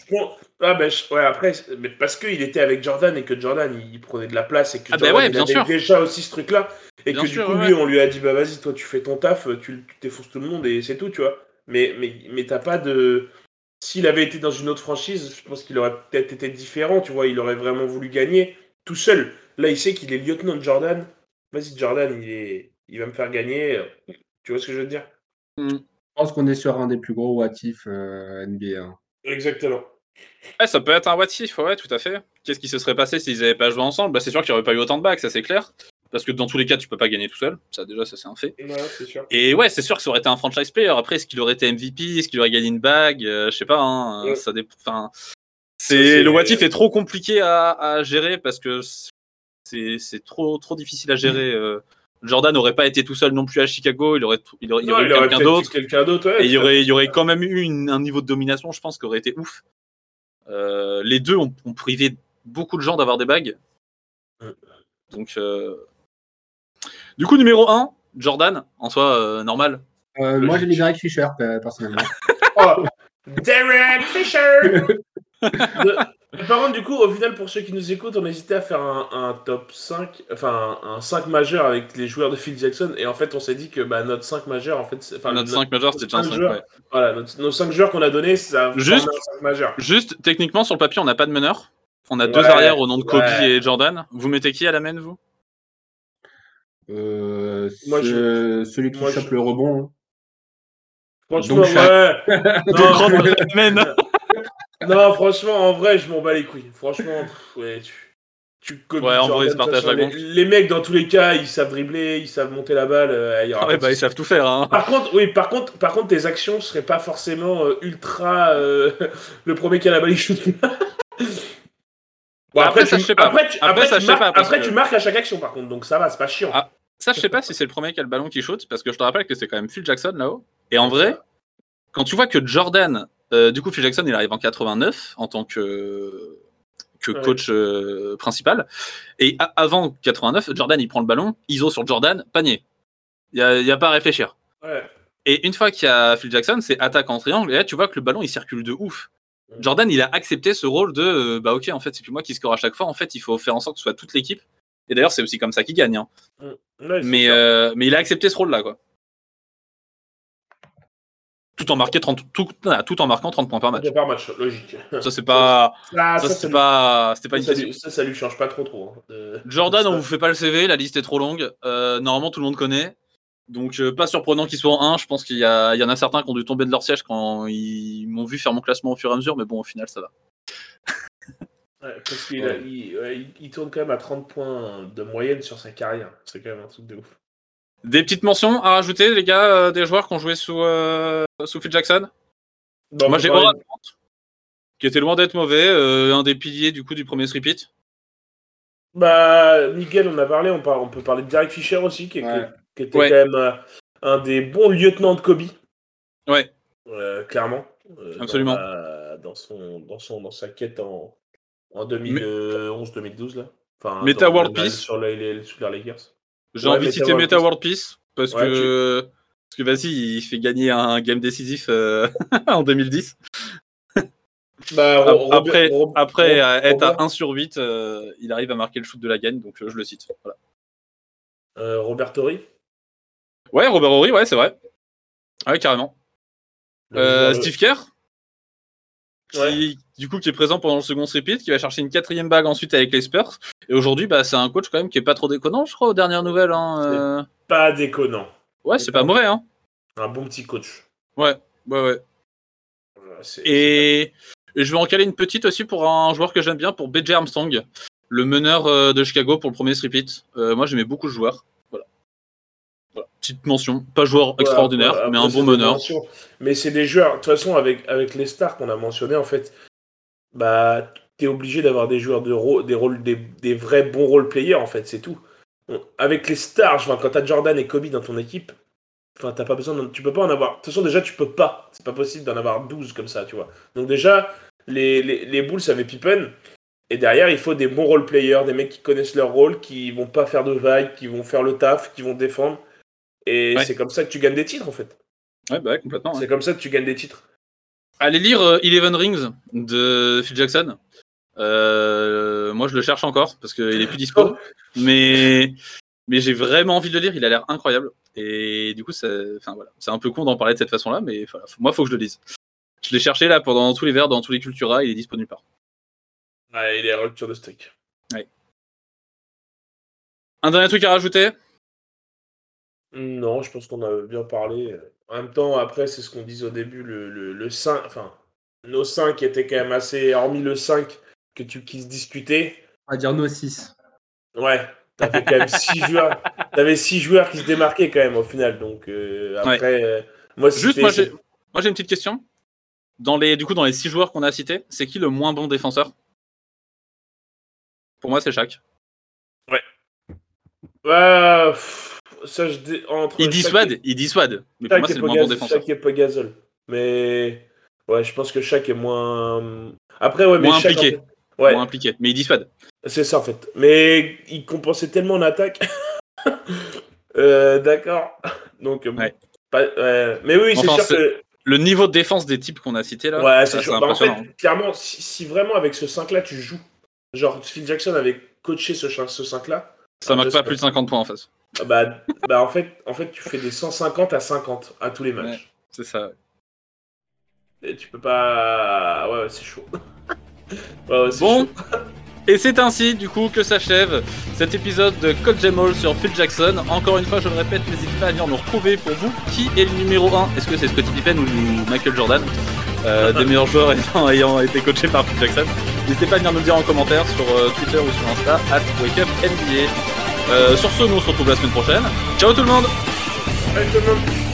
Speaker 3: ah ben, je- ouais, après, mais parce qu'il était avec Jordan et que Jordan, il prenait de la place et que
Speaker 1: Ah ben
Speaker 3: Jordan,
Speaker 1: ouais,
Speaker 3: il
Speaker 1: bien
Speaker 3: avait
Speaker 1: sûr.
Speaker 3: déjà aussi ce truc-là. Et
Speaker 1: Bien
Speaker 3: que
Speaker 1: sûr,
Speaker 3: du coup,
Speaker 1: ouais,
Speaker 3: lui, on lui a dit, bah vas-y, toi, tu fais ton taf, tu tu t'effonces tout le monde et c'est tout, tu vois. Mais, mais, mais t'as pas de... S'il avait été dans une autre franchise, je pense qu'il aurait peut-être été différent, tu vois. Il aurait vraiment voulu gagner tout seul. Là, il sait qu'il est lieutenant de Jordan. Vas-y, Jordan, il, est... il va me faire gagner. Tu vois ce que je veux dire?
Speaker 2: Je pense qu'on est sur un des plus gros what if euh, NBA. hein.
Speaker 3: Exactement.
Speaker 1: Ouais, ça peut être un what if, ouais, tout à fait. Qu'est-ce qui se serait passé s'ils n'avaient pas joué ensemble? Bah, C'est sûr qu'il n'y aurait pas eu autant de bacs, ça c'est clair. Parce que dans tous les cas, tu peux pas gagner tout seul. Ça, déjà, ça c'est un fait.
Speaker 3: Ouais, c'est sûr.
Speaker 1: Et ouais, c'est sûr que ça aurait été un franchise player. Après, est-ce qu'il aurait été MVP Est-ce qu'il aurait gagné une bague? Euh, Je sais pas. Hein,
Speaker 3: Ouais.
Speaker 1: Ça dépend.
Speaker 3: C'est-
Speaker 1: c'est le what if est trop compliqué à, à gérer parce que c'est c'est trop trop difficile à gérer euh, Jordan n'aurait pas été tout seul non plus à Chicago, il aurait, il aurait, il y
Speaker 3: Non,
Speaker 1: aurait quelqu'un d'autre.
Speaker 3: ouais,
Speaker 1: Et il y aurait, il y aurait quand même eu une- un niveau de domination, je pense, qui aurait été ouf. Euh, les deux ont, ont privé beaucoup de gens d'avoir des bagues.
Speaker 3: Mm.
Speaker 1: Donc, euh, du coup, numéro 1, Jordan, en soi, euh, normal.
Speaker 2: Euh, moi, j'ai mis Derek Fisher, pe- personnellement.
Speaker 3: Oh, <laughs> Derek Fisher <laughs> De- Par contre, du coup, au final, pour ceux qui nous écoutent, on hésitait à faire un, un top 5, enfin un, un 5 majeur avec les joueurs de Phil Jackson, et en fait, on s'est dit que bah, notre 5 majeur, en fait, enfin,
Speaker 1: Notre
Speaker 3: notre-
Speaker 1: 5 majeur, c'était déjà un
Speaker 3: cinq
Speaker 1: 5.
Speaker 3: joueurs.
Speaker 1: ouais.
Speaker 3: voilà, notre- nos 5 joueurs qu'on a donnés, ça
Speaker 1: Juste-
Speaker 3: formait un 5 majeur.
Speaker 1: Juste, techniquement, sur le papier, on n'a pas de meneur. On a deux arrières au nom de Kobe
Speaker 3: ouais.
Speaker 1: et Jordan. Vous mettez qui à la main, vous?
Speaker 2: Euh,
Speaker 3: Moi,
Speaker 2: ce- Celui qui
Speaker 3: moi,
Speaker 2: chope
Speaker 3: je-
Speaker 2: le rebond.
Speaker 3: Franchement,
Speaker 2: Donc,
Speaker 3: ouais. <laughs>
Speaker 1: Donc,
Speaker 3: Non,
Speaker 1: rendre la main.
Speaker 3: Non, franchement, en vrai, je m'en bats les couilles. Franchement, ouais, tu. Tu Kobe,
Speaker 1: Ouais, en vrai,
Speaker 3: Jordan,
Speaker 1: ils se
Speaker 3: de toute
Speaker 1: partagent
Speaker 3: façon,
Speaker 1: la
Speaker 3: les, mecs, dans tous les cas, ils savent dribbler, ils savent monter la balle. euh, il y aura
Speaker 1: Ah ouais, bah, ils savent tout faire. Hein.
Speaker 3: Par contre, oui, par contre, par contre, tes actions seraient pas forcément euh, ultra. euh, <laughs> le premier qui a la balle, il shoot. Bon,
Speaker 1: après, ça, je sais pas.
Speaker 3: Après, tu,
Speaker 1: Après,
Speaker 3: après,
Speaker 1: ça,
Speaker 3: tu
Speaker 1: je sais
Speaker 3: marques,
Speaker 1: pas, parce
Speaker 3: après,
Speaker 1: que-
Speaker 3: tu marques à chaque action, par contre, donc ça va, c'est pas chiant.
Speaker 1: Ah. Ça, je sais pas si c'est le premier qui a le ballon qui shoot, parce que je te rappelle que c'est quand même Phil Jackson là-haut. Et en vrai, quand tu vois que Jordan, euh, du coup, Phil Jackson, il arrive en 89 en tant que, que
Speaker 3: Ouais.
Speaker 1: coach euh, principal. Et avant 89, Jordan, il prend le ballon, ISO sur Jordan, panier. Il n'y a, y a pas à réfléchir.
Speaker 3: Ouais.
Speaker 1: Et une fois qu'il y a Phil Jackson, c'est attaque en triangle. Et là, tu vois que le ballon, il circule de ouf. Jordan, il a accepté ce rôle de euh, bah ok, en fait, c'est plus moi qui score à chaque fois. En fait, il faut faire en sorte que ce soit toute l'équipe. Et d'ailleurs, c'est aussi comme ça qu'il gagne. hein.
Speaker 3: Ouais,
Speaker 1: euh, mais il a accepté ce rôle-là, quoi. Tout en, marqué 30, tout, ah, tout en marquant 30 points par match.
Speaker 3: Par match, logique.
Speaker 1: Ça, c'est pas,
Speaker 3: Ah, <laughs>
Speaker 1: ça,
Speaker 3: ça,
Speaker 1: c'est pas, une
Speaker 3: ça,
Speaker 1: question.
Speaker 3: ça, ça lui change pas trop trop. hein, de-
Speaker 1: Jordan, on vous fait pas le CV, la liste est trop longue. Euh, normalement, tout le monde connaît. Donc, euh, pas surprenant qu'il soit en 1. Je pense qu'il y, y en a certains qui ont dû tomber de leur siège quand ils m'ont vu faire mon classement au fur et à mesure. Mais bon, au final, ça va.
Speaker 3: Ouais, parce qu'il a- il, ouais, il- il tourne quand même à 30 points de moyenne sur sa carrière. C'est quand même un truc de ouf.
Speaker 1: Des petites mentions à rajouter, les gars, euh, des joueurs qui ont joué sous, euh, sous Phil Jackson?
Speaker 3: Bon,
Speaker 1: Moi, j'ai Oran Grant, qui était loin d'être mauvais, euh, un des piliers du coup du premier repeat.
Speaker 3: Bah, Miguel, on a parlé, on, par- on peut parler de Derek Fisher aussi, qui,
Speaker 2: Ouais.
Speaker 3: qui était
Speaker 1: Ouais.
Speaker 3: quand même euh, un des bons lieutenants de Kobe,
Speaker 1: Ouais,
Speaker 3: euh, clairement. euh,
Speaker 1: Absolument.
Speaker 3: Dans, la- dans son, dans, son, dans sa quête en, en 2011-2012, là. Enfin,
Speaker 1: Meta
Speaker 3: dans-
Speaker 1: World Peace.
Speaker 3: Sur les, les Super Lakers.
Speaker 1: J'ai envie de citer Meta. World Peace parce que parce que vas-y, il fait gagner un game décisif euh, <laughs> en 2010. <laughs>
Speaker 3: Bah,
Speaker 1: Après,
Speaker 3: Robert-
Speaker 1: après euh, être à
Speaker 3: Robert-
Speaker 1: 1 sur 8, euh, il arrive à marquer le shoot de la gagne, donc euh, je le cite. Voilà.
Speaker 3: euh, Robert Torrey.
Speaker 1: Ouais, Robert Horry, ouais, c'est vrai. Ouais, carrément. Steve Kerr, qui,
Speaker 3: Ouais.
Speaker 1: du coup, qui est présent pendant le second repeat, qui va chercher une quatrième bague ensuite avec les Spurs. Et aujourd'hui, bah, c'est un coach quand même qui est pas trop déconnant, je crois, aux dernières nouvelles. Hein. euh.
Speaker 3: Pas déconnant.
Speaker 1: Ouais, c'est pas mauvais, hein.
Speaker 3: Un bon petit coach.
Speaker 1: Ouais, ouais, ouais.
Speaker 3: Voilà, c'est-
Speaker 1: Et, et je vais en caler une petite aussi pour un joueur que j'aime bien, pour BJ Armstrong, le meneur euh, de Chicago pour le premier repeat. Euh, moi, j'aimais beaucoup ce joueur. Voilà. Petite mention, pas joueur extraordinaire,
Speaker 3: voilà,
Speaker 1: mais
Speaker 3: après,
Speaker 1: un bon meneur.
Speaker 3: Mais c'est des joueurs, de toute façon, avec, avec les stars qu'on a mentionnés, en fait, bah, t'es obligé d'avoir des joueurs de rôle, des rôles, des, des vrais bons role players, en fait, c'est tout. Bon, avec les stars, enfin, quand t'as Jordan et Kobe dans ton équipe, enfin, t'as pas besoin, tu peux pas en avoir. De toute façon, déjà, tu peux pas. C'est pas possible d'en avoir 12 comme ça, tu vois. Donc, déjà, les, les, les Bulls avaient Pippen. Et derrière, il faut des bons role players, des mecs qui connaissent leur rôle, qui vont pas faire de vagues, qui vont faire le taf, qui vont défendre. Et
Speaker 1: Ouais.
Speaker 3: c'est comme ça que tu gagnes des titres, en fait.
Speaker 1: Ouais, bah, ouais, complètement. ouais.
Speaker 3: C'est comme ça que tu gagnes des titres.
Speaker 1: Allez lire euh, Eleven Rings de Phil Jackson. Euh, moi, je le cherche encore parce qu'il est plus dispo. mais mais j'ai vraiment envie de le lire. Il a l'air incroyable. Et du coup, enfin, voilà. c'est un peu con d'en parler de cette façon-là, mais voilà, moi, faut que je le lise. Je l'ai cherché là pendant tous les verres, dans tous les Cultura. Il est disponible par.
Speaker 3: Ouais, il est rupture de steak.
Speaker 1: Un dernier truc à rajouter?
Speaker 3: Non, je pense qu'on a bien parlé. En même temps, après, c'est ce qu'on disait au début, le, le, le 5, enfin, nos 5 étaient quand même assez, hormis le 5 que tu quises discuter.
Speaker 2: On va dire nos 6.
Speaker 3: Ouais, t'avais quand même 6 joueurs. T'avais 6 joueurs qui se démarquaient quand même au final. Donc, euh, après, euh, moi,
Speaker 1: Juste, moi, j'ai moi, j'ai une petite question. Dans les, du coup, dans les six joueurs qu'on a cités, c'est qui le moins bon défenseur? Pour moi, c'est Shaq.
Speaker 3: Ouais, pff, ça, je dé- entre
Speaker 1: Il dissuade,
Speaker 3: et-
Speaker 1: il dissuade. Mais pour moi, c'est le moins bon défenseur.
Speaker 3: Shaq et Pogazol. Mais ouais, je pense que Shaq est moins. Après, ouais, mais
Speaker 1: Moins
Speaker 3: Shaq,
Speaker 1: impliqué.
Speaker 3: en fait- Ouais,
Speaker 1: Moins impliqué. Mais il dissuade.
Speaker 3: c'est ça en fait. Mais il compensait tellement en attaque. <laughs> Euh, D'accord. Donc, bon,
Speaker 1: Ouais.
Speaker 3: pas- ouais. mais oui, c'est sûr que.
Speaker 1: Le niveau de défense des types qu'on a cités là,
Speaker 3: Ouais, c'est. Bah, en fait, clairement, si, si vraiment avec ce 5 là tu joues, genre Phil Jackson avait coaché ce, ch- ce 5 là,
Speaker 1: ça marque
Speaker 3: sais
Speaker 1: pas
Speaker 3: pas.
Speaker 1: plus de 50 points en face.
Speaker 3: Bah, bah en, fait, en fait, tu fais des 150 à 50 à tous les matchs.
Speaker 1: Ouais. C'est ça.
Speaker 3: Et tu peux pas. Ouais, ouais, c'est chaud. <laughs> ouais, ouais, c'est
Speaker 1: Bon,
Speaker 3: chaud. <laughs>
Speaker 1: et c'est ainsi du coup que s'achève cet épisode de Coach Jamal sur Phil Jackson. Encore une fois, je le répète, n'hésitez pas à venir nous retrouver pour vous. Qui est le numéro 1 Est-ce que c'est Scottie Pippen ou Michael Jordan? Euh, Des meilleurs joueurs ayant, ayant été coachés par Phil Jackson. N'hésitez pas à venir nous le dire en commentaire sur euh, Twitter ou sur Insta, at WakeUpNBA. Euh, sur ce, nous on se retrouve la semaine prochaine. Ciao tout le monde
Speaker 3: tout le monde.